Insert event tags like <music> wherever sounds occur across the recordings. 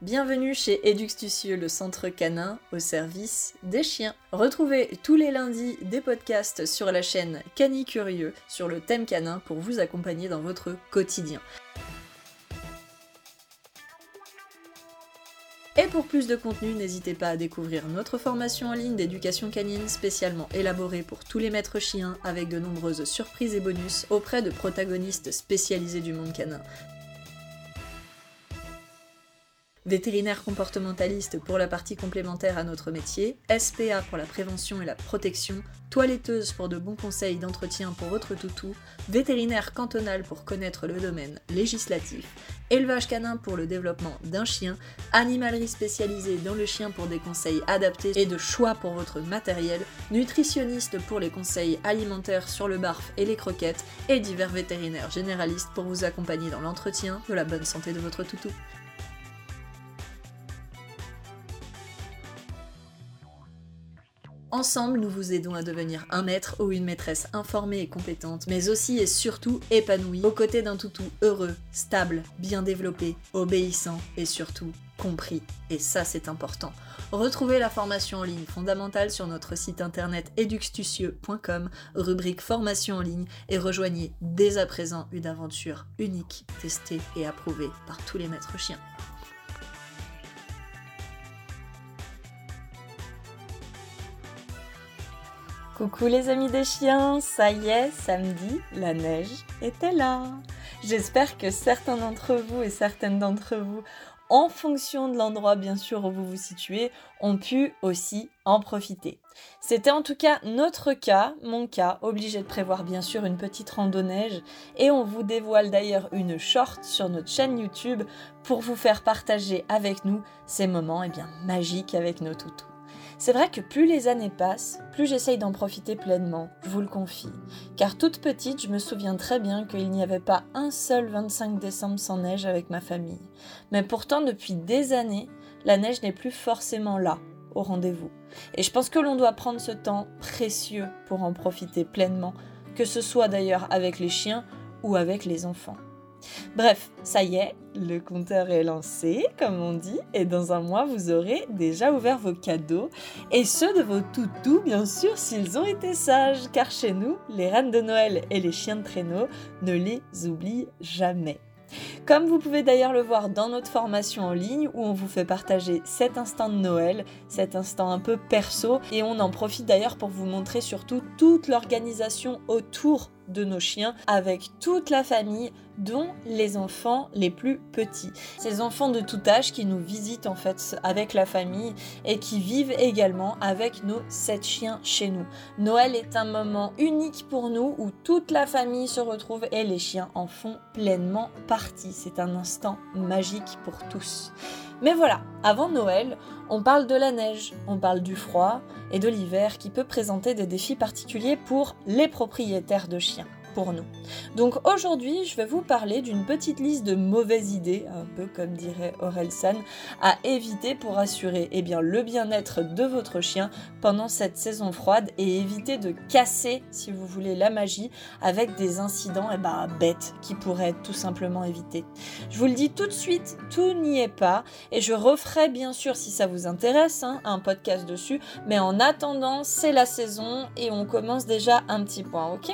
Bienvenue chez Eduxtucieux, le centre canin au service des chiens. Retrouvez tous les lundis des podcasts sur la chaîne Cani Curieux sur le thème canin pour vous accompagner dans votre quotidien. Et pour plus de contenu, n'hésitez pas à découvrir notre formation en ligne d'éducation canine spécialement élaborée pour tous les maîtres chiens avec de nombreuses surprises et bonus auprès de protagonistes spécialisés du monde canin. Vétérinaire comportementaliste pour la partie complémentaire à notre métier, SPA pour la prévention et la protection, toiletteuse pour de bons conseils d'entretien pour votre toutou, vétérinaire cantonal pour connaître le domaine législatif, élevage canin pour le développement d'un chien, animalerie spécialisée dans le chien pour des conseils adaptés et de choix pour votre matériel, nutritionniste pour les conseils alimentaires sur le barf et les croquettes, et divers vétérinaires généralistes pour vous accompagner dans l'entretien de la bonne santé de votre toutou. Ensemble, nous vous aidons à devenir un maître ou une maîtresse informée et compétente, mais aussi et surtout épanouie, aux côtés d'un toutou heureux, stable, bien développé, obéissant et surtout compris. Et ça, c'est important. Retrouvez la formation en ligne fondamentale sur notre site internet eduxtucieux.com, rubrique formation en ligne, et rejoignez dès à présent une aventure unique, testée et approuvée par tous les maîtres chiens. Coucou les amis des chiens, ça y est, samedi, la neige était là. J'espère que certains d'entre vous et certaines d'entre vous, en fonction de l'endroit bien sûr où vous vous situez, ont pu aussi en profiter. C'était en tout cas notre cas, mon cas, obligé de prévoir bien sûr une petite randonnée et on vous dévoile d'ailleurs une short sur notre chaîne YouTube pour vous faire partager avec nous ces moments eh bien, magiques avec nos toutous. C'est vrai que plus les années passent, plus j'essaye d'en profiter pleinement, je vous le confie. Car toute petite, je me souviens très bien qu'il n'y avait pas un seul 25 décembre sans neige avec ma famille. Mais pourtant, depuis des années, la neige n'est plus forcément là, au rendez-vous. Et je pense que l'on doit prendre ce temps précieux pour en profiter pleinement, que ce soit d'ailleurs avec les chiens ou avec les enfants. Bref, ça y est, le compteur est lancé, comme on dit, et dans un mois, vous aurez déjà ouvert vos cadeaux, et ceux de vos toutous, bien sûr, s'ils ont été sages, car chez nous, les reines de Noël et les chiens de traîneau ne les oublient jamais. Comme vous pouvez d'ailleurs le voir dans notre formation en ligne où on vous fait partager cet instant de Noël, cet instant un peu perso, et on en profite d'ailleurs pour vous montrer surtout toute l'organisation autour de nos chiens avec toute la famille dont les enfants les plus petits. Ces enfants de tout âge qui nous visitent en fait avec la famille et qui vivent également avec nos sept chiens chez nous. Noël est un moment unique pour nous où toute la famille se retrouve et les chiens en font pleinement partie. C'est un instant magique pour tous. Mais voilà, avant Noël, on parle de la neige, on parle du froid et de l'hiver qui peut présenter des défis particuliers pour les propriétaires de chiens nous. Donc aujourd'hui, je vais vous parler d'une petite liste de mauvaises idées, un peu comme dirait Aurel San, à éviter pour assurer eh bien, le bien-être de votre chien pendant cette saison froide et éviter de casser, si vous voulez, la magie avec des incidents eh ben, bêtes qui pourraient être tout simplement évités. Je vous le dis tout de suite, tout n'y est pas et je referai bien sûr si ça vous intéresse hein, un podcast dessus, mais en attendant, c'est la saison et on commence déjà un petit point, ok?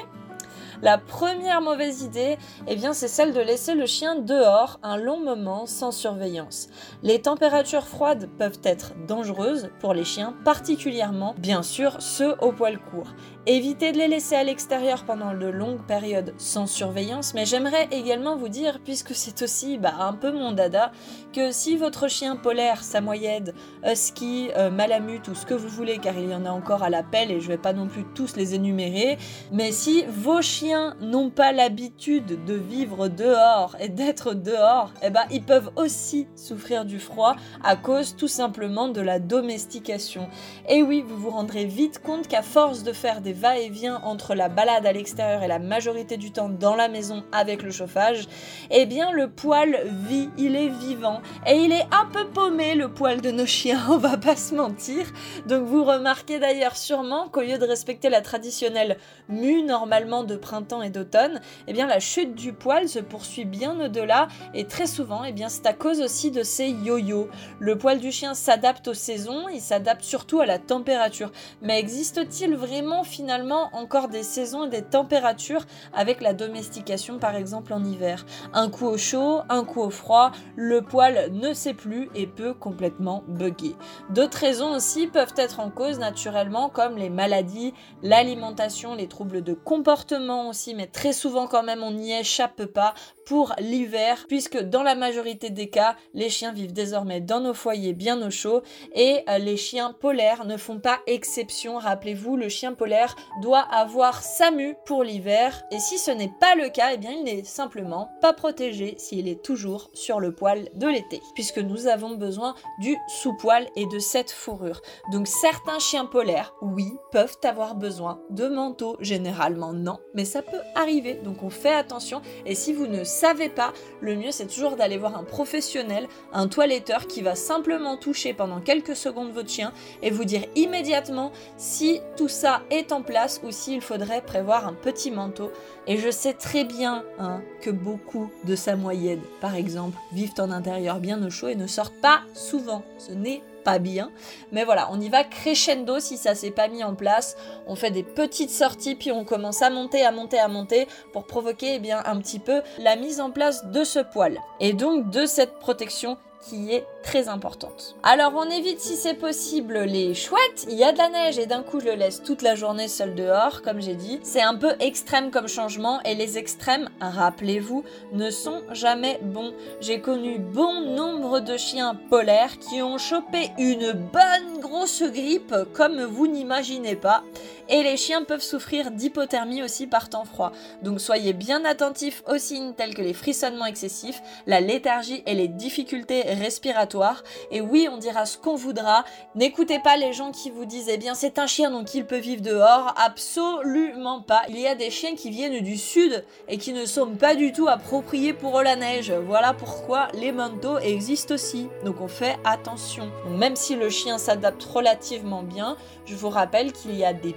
La première mauvaise idée, eh bien, c'est celle de laisser le chien dehors un long moment sans surveillance. Les températures froides peuvent être dangereuses pour les chiens, particulièrement, bien sûr, ceux au poil court. Évitez de les laisser à l'extérieur pendant de longues périodes sans surveillance, mais j'aimerais également vous dire, puisque c'est aussi bah, un peu mon dada, que si votre chien polaire, samoyède, husky, euh, malamute ou ce que vous voulez, car il y en a encore à l'appel et je vais pas non plus tous les énumérer, mais si vos chiens n'ont pas l'habitude de vivre dehors et d'être dehors, eh ben, ils peuvent aussi souffrir du froid à cause tout simplement de la domestication. Et oui, vous vous rendrez vite compte qu'à force de faire des va-et-vient entre la balade à l'extérieur et la majorité du temps dans la maison avec le chauffage, eh bien le poil vit, il est vivant et il est un peu paumé le poil de nos chiens, <laughs> on va pas se mentir. Donc vous remarquez d'ailleurs sûrement qu'au lieu de respecter la traditionnelle mue normalement de printemps et d'automne, eh bien la chute du poil se poursuit bien au-delà et très souvent, eh bien c'est à cause aussi de ces yo-yo. Le poil du chien s'adapte aux saisons, il s'adapte surtout à la température. Mais existe-t-il vraiment finalement encore des saisons et des températures avec la domestication par exemple en hiver Un coup au chaud, un coup au froid, le poil ne sait plus et peut complètement bugger. D'autres raisons aussi peuvent être en cause naturellement comme les maladies, l'alimentation, les troubles de comportement aussi, mais très souvent quand même on n'y échappe pas pour l'hiver, puisque dans la majorité des cas, les chiens vivent désormais dans nos foyers bien au chaud et euh, les chiens polaires ne font pas exception. Rappelez-vous, le chien polaire doit avoir sa mue pour l'hiver et si ce n'est pas le cas, eh bien il n'est simplement pas protégé s'il est toujours sur le poil de l'été, puisque nous avons besoin du sous-poil et de cette fourrure. Donc certains chiens polaires, oui, peuvent avoir besoin de manteau, généralement non, mais ça peut arriver. Donc on fait attention et si vous ne savez pas, le mieux c'est toujours d'aller voir un professionnel, un toiletteur qui va simplement toucher pendant quelques secondes votre chien et vous dire immédiatement si tout ça est en place ou s'il faudrait prévoir un petit manteau. Et je sais très bien hein, que beaucoup de samoyèdes, par exemple, vivent en intérieur bien au chaud et ne sortent pas souvent. Ce n'est pas bien. Mais voilà, on y va crescendo si ça s'est pas mis en place. On fait des petites sorties, puis on commence à monter, à monter, à monter pour provoquer eh bien, un petit peu la mise en place de ce poil. Et donc de cette protection qui est très importante. Alors on évite si c'est possible les chouettes, il y a de la neige et d'un coup je le laisse toute la journée seul dehors, comme j'ai dit. C'est un peu extrême comme changement et les extrêmes, rappelez-vous, ne sont jamais bons. J'ai connu bon nombre de chiens polaires qui ont chopé une bonne grosse grippe comme vous n'imaginez pas. Et les chiens peuvent souffrir d'hypothermie aussi par temps froid. Donc soyez bien attentifs aux signes tels que les frissonnements excessifs, la léthargie et les difficultés respiratoires. Et oui, on dira ce qu'on voudra. N'écoutez pas les gens qui vous disent eh bien c'est un chien donc il peut vivre dehors. Absolument pas. Il y a des chiens qui viennent du sud et qui ne sont pas du tout appropriés pour la neige. Voilà pourquoi les manteaux existent aussi. Donc on fait attention. même si le chien s'adapte relativement bien, je vous rappelle qu'il y a des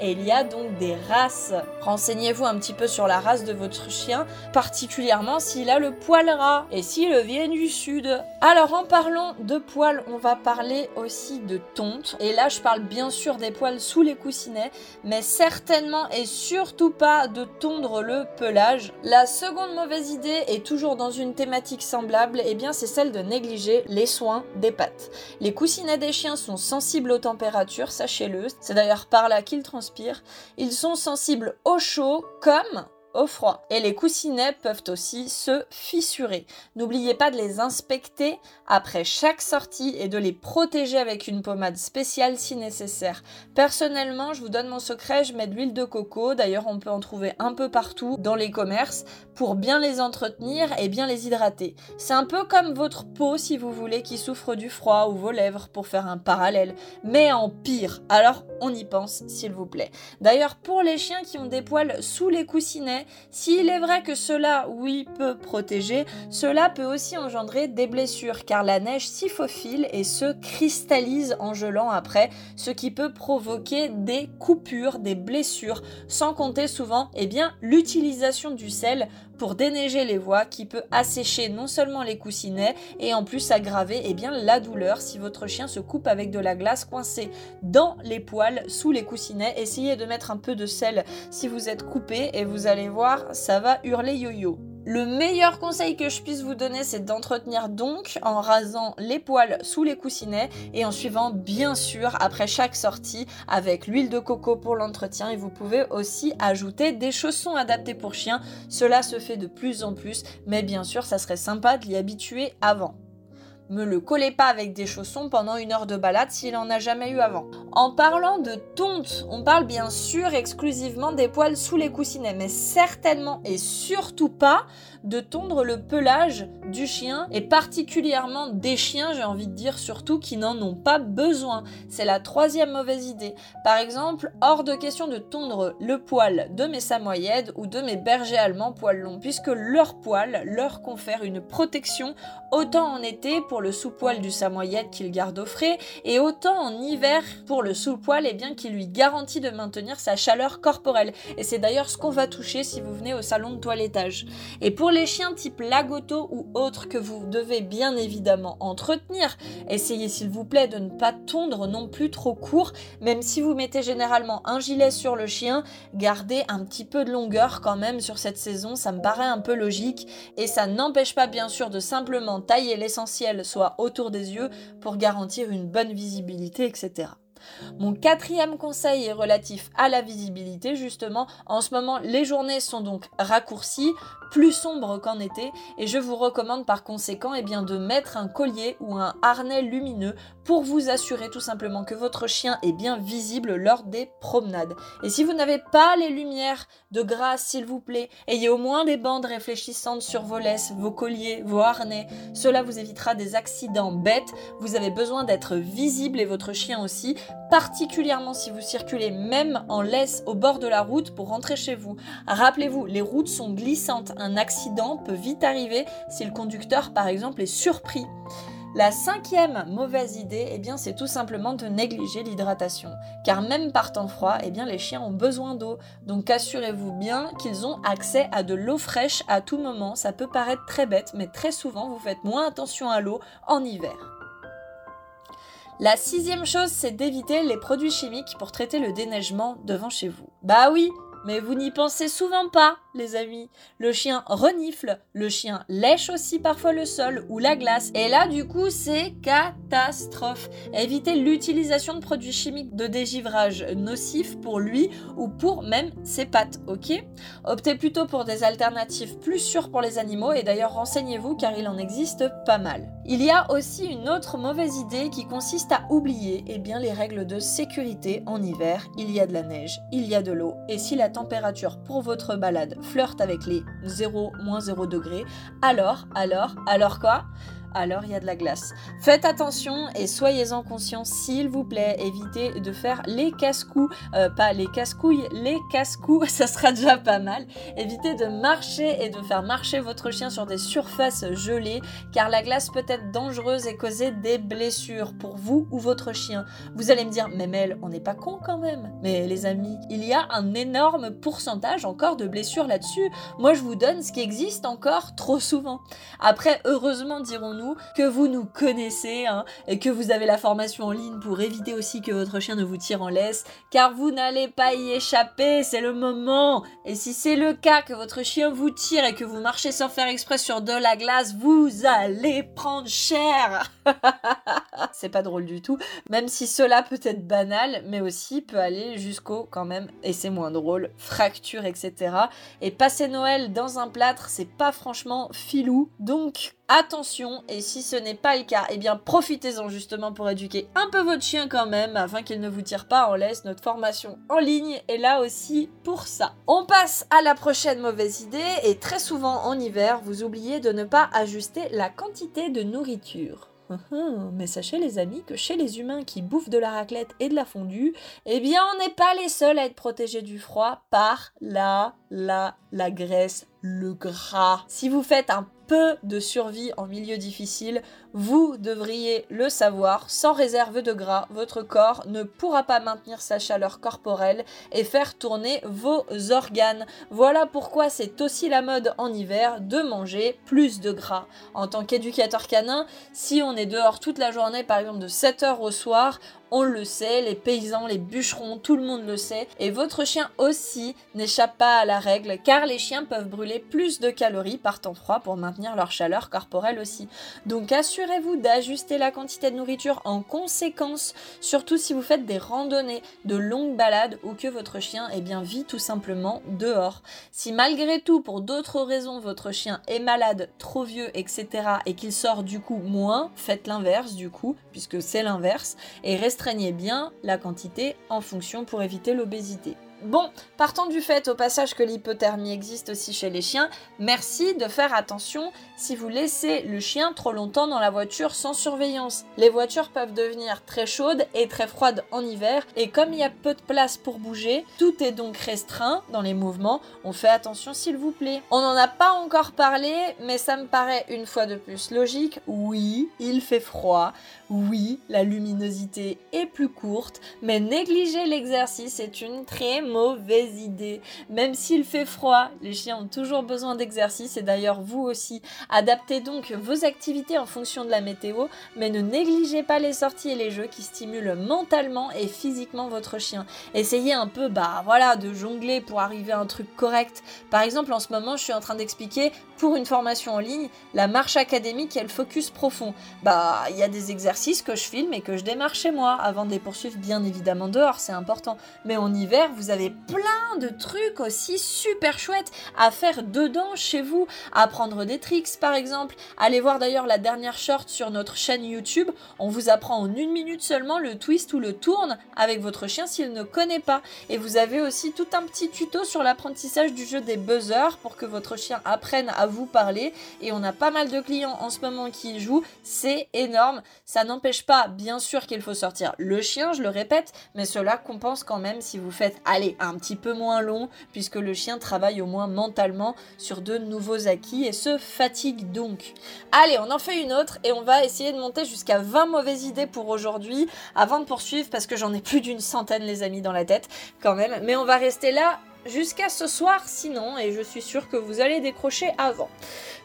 et il y a donc des races. Renseignez-vous un petit peu sur la race de votre chien, particulièrement s'il a le poil ras et s'il vient du sud. Alors en parlant de poils, on va parler aussi de tonte. Et là, je parle bien sûr des poils sous les coussinets, mais certainement et surtout pas de tondre le pelage. La seconde mauvaise idée est toujours dans une thématique semblable, et eh bien c'est celle de négliger les soins des pattes. Les coussinets des chiens sont sensibles aux températures, sachez-le. C'est d'ailleurs par là qu'ils transpirent. Ils sont sensibles au chaud comme froid. Et les coussinets peuvent aussi se fissurer. N'oubliez pas de les inspecter après chaque sortie et de les protéger avec une pommade spéciale si nécessaire. Personnellement, je vous donne mon secret, je mets de l'huile de coco, d'ailleurs on peut en trouver un peu partout dans les commerces, pour bien les entretenir et bien les hydrater. C'est un peu comme votre peau si vous voulez qui souffre du froid ou vos lèvres pour faire un parallèle, mais en pire. Alors on y pense s'il vous plaît. D'ailleurs pour les chiens qui ont des poils sous les coussinets, s'il est vrai que cela, oui, peut protéger, cela peut aussi engendrer des blessures car la neige s'y faufile et se cristallise en gelant après, ce qui peut provoquer des coupures, des blessures, sans compter souvent eh l'utilisation du sel pour déneiger les voies qui peut assécher non seulement les coussinets et en plus aggraver eh bien, la douleur si votre chien se coupe avec de la glace coincée dans les poils sous les coussinets. Essayez de mettre un peu de sel si vous êtes coupé et vous allez voir, ça va hurler yo-yo. Le meilleur conseil que je puisse vous donner, c'est d'entretenir donc en rasant les poils sous les coussinets et en suivant bien sûr après chaque sortie avec l'huile de coco pour l'entretien et vous pouvez aussi ajouter des chaussons adaptés pour chiens. Cela se fait de plus en plus, mais bien sûr, ça serait sympa de l'y habituer avant. Me le collez pas avec des chaussons pendant une heure de balade s'il en a jamais eu avant. En parlant de tonte, on parle bien sûr exclusivement des poils sous les coussinets, mais certainement et surtout pas de tondre le pelage du chien et particulièrement des chiens, j'ai envie de dire surtout qui n'en ont pas besoin. C'est la troisième mauvaise idée. Par exemple, hors de question de tondre le poil de mes samoyèdes ou de mes bergers allemands poils longs, puisque leur poil leur confère une protection autant en été pour le sous-poil du samoyède qu'ils gardent au frais et autant en hiver pour le sous-poil et eh bien qui lui garantit de maintenir sa chaleur corporelle. Et c'est d'ailleurs ce qu'on va toucher si vous venez au salon de toilettage. Et pour les chiens type lagoto ou autres que vous devez bien évidemment entretenir, essayez s'il vous plaît de ne pas tondre non plus trop court, même si vous mettez généralement un gilet sur le chien, gardez un petit peu de longueur quand même sur cette saison, ça me paraît un peu logique et ça n'empêche pas bien sûr de simplement tailler l'essentiel soit autour des yeux pour garantir une bonne visibilité, etc. Mon quatrième conseil est relatif à la visibilité, justement. En ce moment, les journées sont donc raccourcies, plus sombres qu'en été, et je vous recommande par conséquent eh de mettre un collier ou un harnais lumineux pour vous assurer tout simplement que votre chien est bien visible lors des promenades. Et si vous n'avez pas les lumières, de grâce s'il vous plaît, ayez au moins des bandes réfléchissantes sur vos laisses, vos colliers, vos harnais. Cela vous évitera des accidents bêtes. Vous avez besoin d'être visible et votre chien aussi, particulièrement si vous circulez même en laisse au bord de la route pour rentrer chez vous. Rappelez-vous, les routes sont glissantes. Un accident peut vite arriver si le conducteur par exemple est surpris. La cinquième mauvaise idée, eh bien, c'est tout simplement de négliger l'hydratation. Car même par temps froid, eh bien, les chiens ont besoin d'eau. Donc assurez-vous bien qu'ils ont accès à de l'eau fraîche à tout moment. Ça peut paraître très bête, mais très souvent, vous faites moins attention à l'eau en hiver. La sixième chose, c'est d'éviter les produits chimiques pour traiter le déneigement devant chez vous. Bah oui, mais vous n'y pensez souvent pas, les amis. Le chien renifle, le chien lèche aussi parfois le sol ou la glace. Et là, du coup, c'est catastrophe. Évitez l'utilisation de produits chimiques de dégivrage nocifs pour lui ou pour même ses pattes, ok? Optez plutôt pour des alternatives plus sûres pour les animaux et d'ailleurs renseignez-vous car il en existe pas mal. Il y a aussi une autre mauvaise idée qui consiste à oublier eh bien, les règles de sécurité en hiver. Il y a de la neige, il y a de l'eau et si la température pour votre balade flirte avec les 0, 0 degrés, alors, alors, alors quoi? Alors il y a de la glace. Faites attention et soyez-en conscients, s'il vous plaît. Évitez de faire les casse-coups, euh, pas les casse-couilles, les casse-coups, <laughs> ça sera déjà pas mal. Évitez de marcher et de faire marcher votre chien sur des surfaces gelées, car la glace peut être dangereuse et causer des blessures pour vous ou votre chien. Vous allez me dire, mais Mel, on n'est pas con quand même. Mais les amis, il y a un énorme pourcentage encore de blessures là-dessus. Moi, je vous donne ce qui existe encore trop souvent. Après, heureusement, dirons-nous, que vous nous connaissez hein, et que vous avez la formation en ligne pour éviter aussi que votre chien ne vous tire en laisse, car vous n'allez pas y échapper, c'est le moment. Et si c'est le cas que votre chien vous tire et que vous marchez sans faire exprès sur de la glace, vous allez prendre cher. <laughs> c'est pas drôle du tout, même si cela peut être banal, mais aussi peut aller jusqu'au quand même, et c'est moins drôle, fracture, etc. Et passer Noël dans un plâtre, c'est pas franchement filou. Donc attention, et si ce n'est pas le cas, eh bien profitez-en justement pour éduquer un peu votre chien quand même, afin qu'il ne vous tire pas en laisse. Notre formation en ligne est là aussi pour ça. On passe à la prochaine mauvaise idée, et très souvent en hiver, vous oubliez de ne pas ajuster la quantité de nourriture. Mais sachez les amis que chez les humains qui bouffent de la raclette et de la fondue, eh bien on n'est pas les seuls à être protégés du froid par la, la, la graisse, le gras. Si vous faites un peu de survie en milieu difficile, vous devriez le savoir, sans réserve de gras, votre corps ne pourra pas maintenir sa chaleur corporelle et faire tourner vos organes. Voilà pourquoi c'est aussi la mode en hiver de manger plus de gras. En tant qu'éducateur canin, si on est dehors toute la journée, par exemple de 7h au soir, on le sait, les paysans, les bûcherons, tout le monde le sait, et votre chien aussi n'échappe pas à la règle, car les chiens peuvent brûler plus de calories par temps froid pour maintenir leur chaleur corporelle aussi. Donc assurez-vous d'ajuster la quantité de nourriture en conséquence, surtout si vous faites des randonnées, de longues balades ou que votre chien eh bien, vit tout simplement dehors. Si malgré tout, pour d'autres raisons, votre chien est malade, trop vieux, etc., et qu'il sort du coup moins, faites l'inverse du coup, puisque c'est l'inverse, et restreignez bien la quantité en fonction pour éviter l'obésité. Bon, partant du fait au passage que l'hypothermie existe aussi chez les chiens, merci de faire attention si vous laissez le chien trop longtemps dans la voiture sans surveillance. Les voitures peuvent devenir très chaudes et très froides en hiver, et comme il y a peu de place pour bouger, tout est donc restreint dans les mouvements. On fait attention s'il vous plaît. On n'en a pas encore parlé, mais ça me paraît une fois de plus logique. Oui, il fait froid. Oui, la luminosité est plus courte, mais négliger l'exercice est une très mauvaise idée. Même s'il fait froid, les chiens ont toujours besoin d'exercice et d'ailleurs vous aussi. Adaptez donc vos activités en fonction de la météo, mais ne négligez pas les sorties et les jeux qui stimulent mentalement et physiquement votre chien. Essayez un peu, bah voilà, de jongler pour arriver à un truc correct. Par exemple, en ce moment, je suis en train d'expliquer pour une formation en ligne la marche académique et le focus profond. Bah, il y a des exercices que je filme et que je démarre chez moi avant de les poursuivre bien évidemment dehors, c'est important. Mais en hiver, vous avez plein de trucs aussi super chouettes à faire dedans chez vous. Apprendre des tricks par exemple. Allez voir d'ailleurs la dernière short sur notre chaîne YouTube. On vous apprend en une minute seulement le twist ou le tourne avec votre chien s'il ne connaît pas. Et vous avez aussi tout un petit tuto sur l'apprentissage du jeu des buzzers pour que votre chien apprenne à vous parler. Et on a pas mal de clients en ce moment qui jouent. C'est énorme. Ça n'empêche pas, bien sûr, qu'il faut sortir le chien, je le répète, mais cela compense quand même si vous faites, allez, un petit peu moins long puisque le chien travaille au moins mentalement sur de nouveaux acquis et se fatigue donc. Allez, on en fait une autre et on va essayer de monter jusqu'à 20 mauvaises idées pour aujourd'hui avant de poursuivre parce que j'en ai plus d'une centaine les amis dans la tête quand même. Mais on va rester là jusqu'à ce soir sinon, et je suis sûre que vous allez décrocher avant.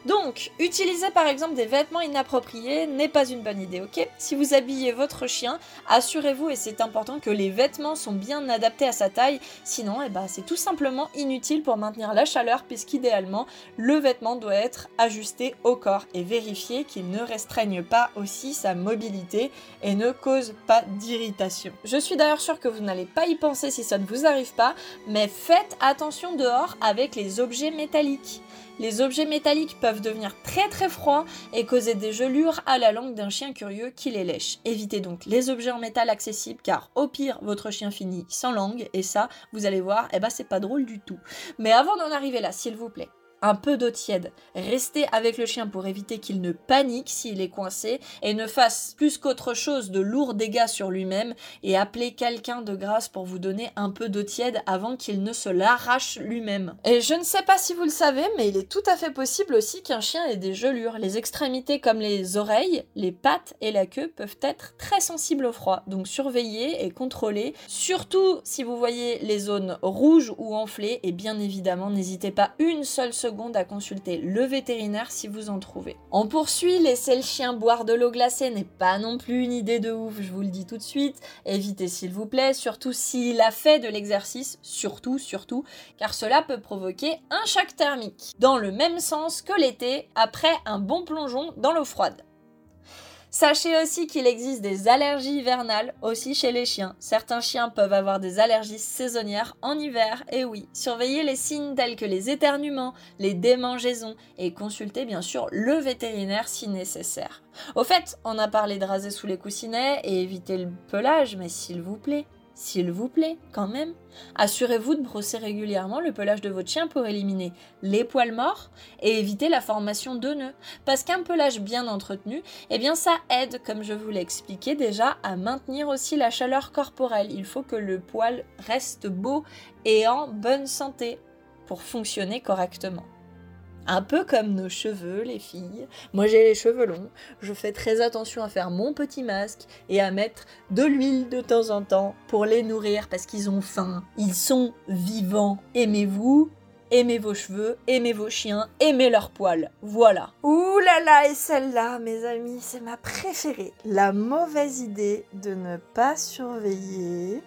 Donc, utiliser par exemple des vêtements inappropriés n'est pas une bonne idée, ok? Si vous habillez votre chien, assurez-vous, et c'est important, que les vêtements sont bien adaptés à sa taille, sinon eh ben, c'est tout simplement inutile pour maintenir la chaleur, puisqu'idéalement, le vêtement doit être ajusté au corps et vérifier qu'il ne restreigne pas aussi sa mobilité et ne cause pas d'irritation. Je suis d'ailleurs sûre que vous n'allez pas y penser si ça ne vous arrive pas, mais faites attention dehors avec les objets métalliques. Les objets métalliques peuvent devenir très très froids et causer des gelures à la langue d'un chien curieux qui les lèche. Évitez donc les objets en métal accessibles car au pire votre chien finit sans langue et ça vous allez voir, eh ben c'est pas drôle du tout. Mais avant d'en arriver là, s'il vous plaît, un peu d'eau tiède. Restez avec le chien pour éviter qu'il ne panique s'il est coincé et ne fasse plus qu'autre chose de lourds dégâts sur lui-même et appelez quelqu'un de grâce pour vous donner un peu d'eau tiède avant qu'il ne se l'arrache lui-même. Et je ne sais pas si vous le savez, mais il est tout à fait possible aussi qu'un chien ait des gelures. Les extrémités comme les oreilles, les pattes et la queue peuvent être très sensibles au froid. Donc surveillez et contrôlez, surtout si vous voyez les zones rouges ou enflées et bien évidemment n'hésitez pas une seule seconde à consulter le vétérinaire si vous en trouvez. On poursuit, laisser le chien boire de l'eau glacée n'est pas non plus une idée de ouf, je vous le dis tout de suite. Évitez s'il vous plaît, surtout s'il a fait de l'exercice, surtout, surtout, car cela peut provoquer un choc thermique. Dans le même sens que l'été, après un bon plongeon dans l'eau froide. Sachez aussi qu'il existe des allergies hivernales aussi chez les chiens. Certains chiens peuvent avoir des allergies saisonnières en hiver, et oui, surveillez les signes tels que les éternuements, les démangeaisons, et consultez bien sûr le vétérinaire si nécessaire. Au fait, on a parlé de raser sous les coussinets et éviter le pelage, mais s'il vous plaît, s'il vous plaît, quand même, assurez-vous de brosser régulièrement le pelage de votre chien pour éliminer les poils morts et éviter la formation de nœuds. Parce qu'un pelage bien entretenu, eh bien ça aide, comme je vous l'ai expliqué déjà, à maintenir aussi la chaleur corporelle. Il faut que le poil reste beau et en bonne santé pour fonctionner correctement. Un peu comme nos cheveux, les filles. Moi j'ai les cheveux longs, je fais très attention à faire mon petit masque et à mettre de l'huile de temps en temps pour les nourrir parce qu'ils ont faim. Ils sont vivants. Aimez-vous aimez vos cheveux, aimez vos chiens, aimez leurs poils. Voilà. Ouh là là, et celle-là, mes amis, c'est ma préférée. La mauvaise idée de ne pas surveiller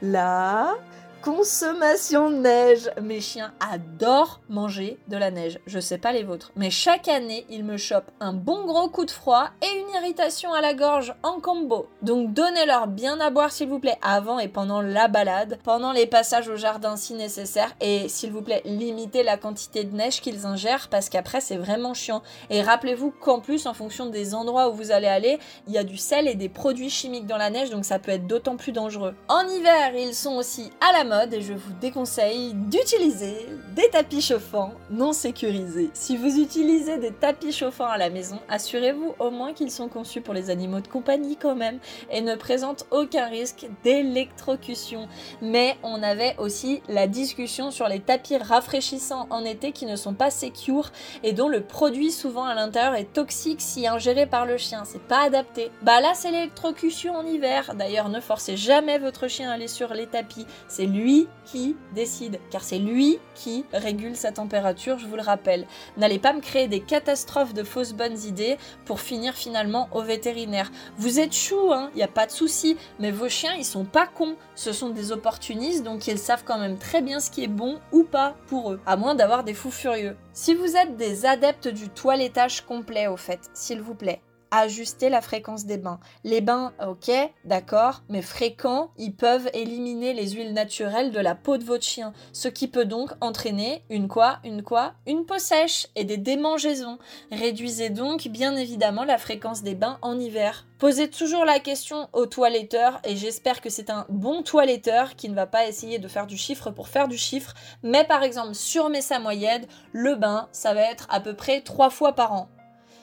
la consommation de neige. Mes chiens adorent manger de la neige. Je sais pas les vôtres, mais chaque année, ils me chopent un bon gros coup de froid et une irritation à la gorge en combo. Donc donnez-leur bien à boire s'il vous plaît avant et pendant la balade, pendant les passages au jardin si nécessaire et s'il vous plaît, limitez la quantité de neige qu'ils ingèrent parce qu'après c'est vraiment chiant. Et rappelez-vous qu'en plus en fonction des endroits où vous allez aller, il y a du sel et des produits chimiques dans la neige donc ça peut être d'autant plus dangereux. En hiver, ils sont aussi à la mode et je vous déconseille d'utiliser des tapis chauffants non sécurisés. Si vous utilisez des tapis chauffants à la maison, assurez-vous au moins qu'ils sont conçus pour les animaux de compagnie quand même et ne présentent aucun risque d'électrocution. Mais on avait aussi la discussion sur les tapis rafraîchissants en été qui ne sont pas secure et dont le produit souvent à l'intérieur est toxique si ingéré par le chien. C'est pas adapté. Bah là c'est l'électrocution en hiver. D'ailleurs ne forcez jamais votre chien à aller sur les tapis. C'est lui qui décide, car c'est lui qui régule sa température, je vous le rappelle. N'allez pas me créer des catastrophes de fausses bonnes idées pour finir finalement au vétérinaire. Vous êtes chou, hein, il n'y a pas de souci, mais vos chiens, ils sont pas cons. Ce sont des opportunistes, donc ils savent quand même très bien ce qui est bon ou pas pour eux, à moins d'avoir des fous furieux. Si vous êtes des adeptes du toilettage complet, au fait, s'il vous plaît, ajuster la fréquence des bains. Les bains, ok, d'accord, mais fréquents, ils peuvent éliminer les huiles naturelles de la peau de votre chien, ce qui peut donc entraîner une quoi, une quoi, une peau sèche et des démangeaisons. Réduisez donc bien évidemment la fréquence des bains en hiver. Posez toujours la question au toiletteur et j'espère que c'est un bon toiletteur qui ne va pas essayer de faire du chiffre pour faire du chiffre, mais par exemple sur mes samoyèdes, le bain, ça va être à peu près trois fois par an.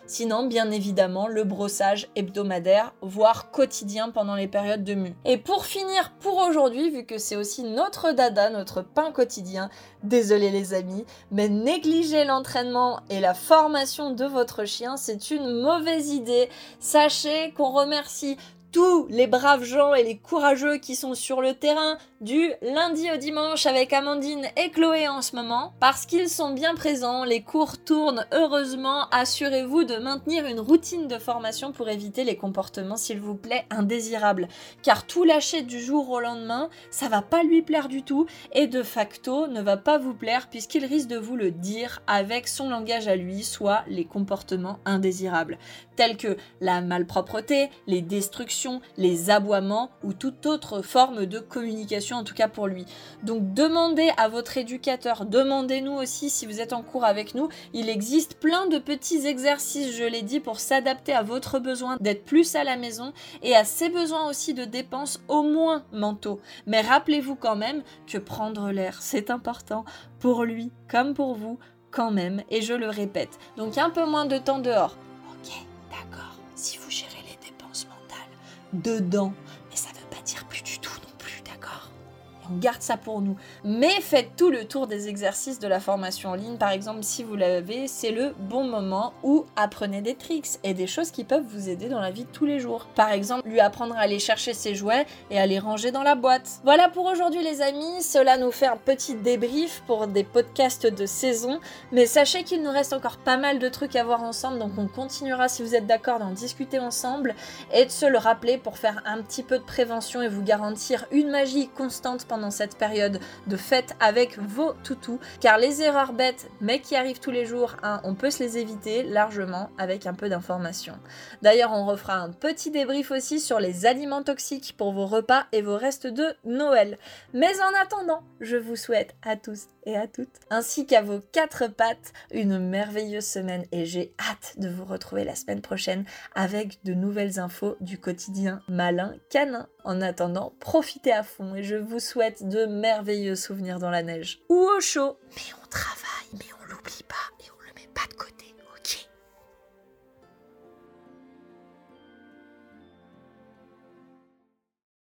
Sinon, bien évidemment, le brossage hebdomadaire, voire quotidien pendant les périodes de mue. Et pour finir pour aujourd'hui, vu que c'est aussi notre dada, notre pain quotidien, désolé les amis, mais négliger l'entraînement et la formation de votre chien, c'est une mauvaise idée. Sachez qu'on remercie tous les braves gens et les courageux qui sont sur le terrain du lundi au dimanche avec Amandine et Chloé en ce moment, parce qu'ils sont bien présents, les cours tournent heureusement, assurez-vous de maintenir une routine de formation pour éviter les comportements s'il vous plaît indésirables, car tout lâcher du jour au lendemain, ça va pas lui plaire du tout et de facto ne va pas vous plaire puisqu'il risque de vous le dire avec son langage à lui, soit les comportements indésirables, tels que la malpropreté, les destructions, les aboiements ou toute autre forme de communication, en tout cas pour lui. Donc demandez à votre éducateur, demandez-nous aussi si vous êtes en cours avec nous. Il existe plein de petits exercices, je l'ai dit, pour s'adapter à votre besoin d'être plus à la maison et à ses besoins aussi de dépenses au moins mentaux. Mais rappelez-vous quand même que prendre l'air, c'est important pour lui comme pour vous quand même, et je le répète. Donc un peu moins de temps dehors. Si vous gérez dedans. Mais ça on garde ça pour nous. Mais faites tout le tour des exercices de la formation en ligne. Par exemple, si vous l'avez, c'est le bon moment où apprenez des tricks et des choses qui peuvent vous aider dans la vie de tous les jours. Par exemple, lui apprendre à aller chercher ses jouets et à les ranger dans la boîte. Voilà pour aujourd'hui les amis, cela nous fait un petit débrief pour des podcasts de saison. Mais sachez qu'il nous reste encore pas mal de trucs à voir ensemble, donc on continuera si vous êtes d'accord d'en discuter ensemble et de se le rappeler pour faire un petit peu de prévention et vous garantir une magie constante cette période de fête avec vos toutous, car les erreurs bêtes, mais qui arrivent tous les jours, hein, on peut se les éviter largement avec un peu d'information. D'ailleurs, on refera un petit débrief aussi sur les aliments toxiques pour vos repas et vos restes de Noël. Mais en attendant, je vous souhaite à tous et à toutes, ainsi qu'à vos quatre pattes, une merveilleuse semaine et j'ai hâte de vous retrouver la semaine prochaine avec de nouvelles infos du quotidien malin canin. En attendant, profitez à fond et je vous souhaite de merveilleux souvenirs dans la neige ou au chaud. Mais on travaille, mais on l'oublie pas et on le met pas de côté.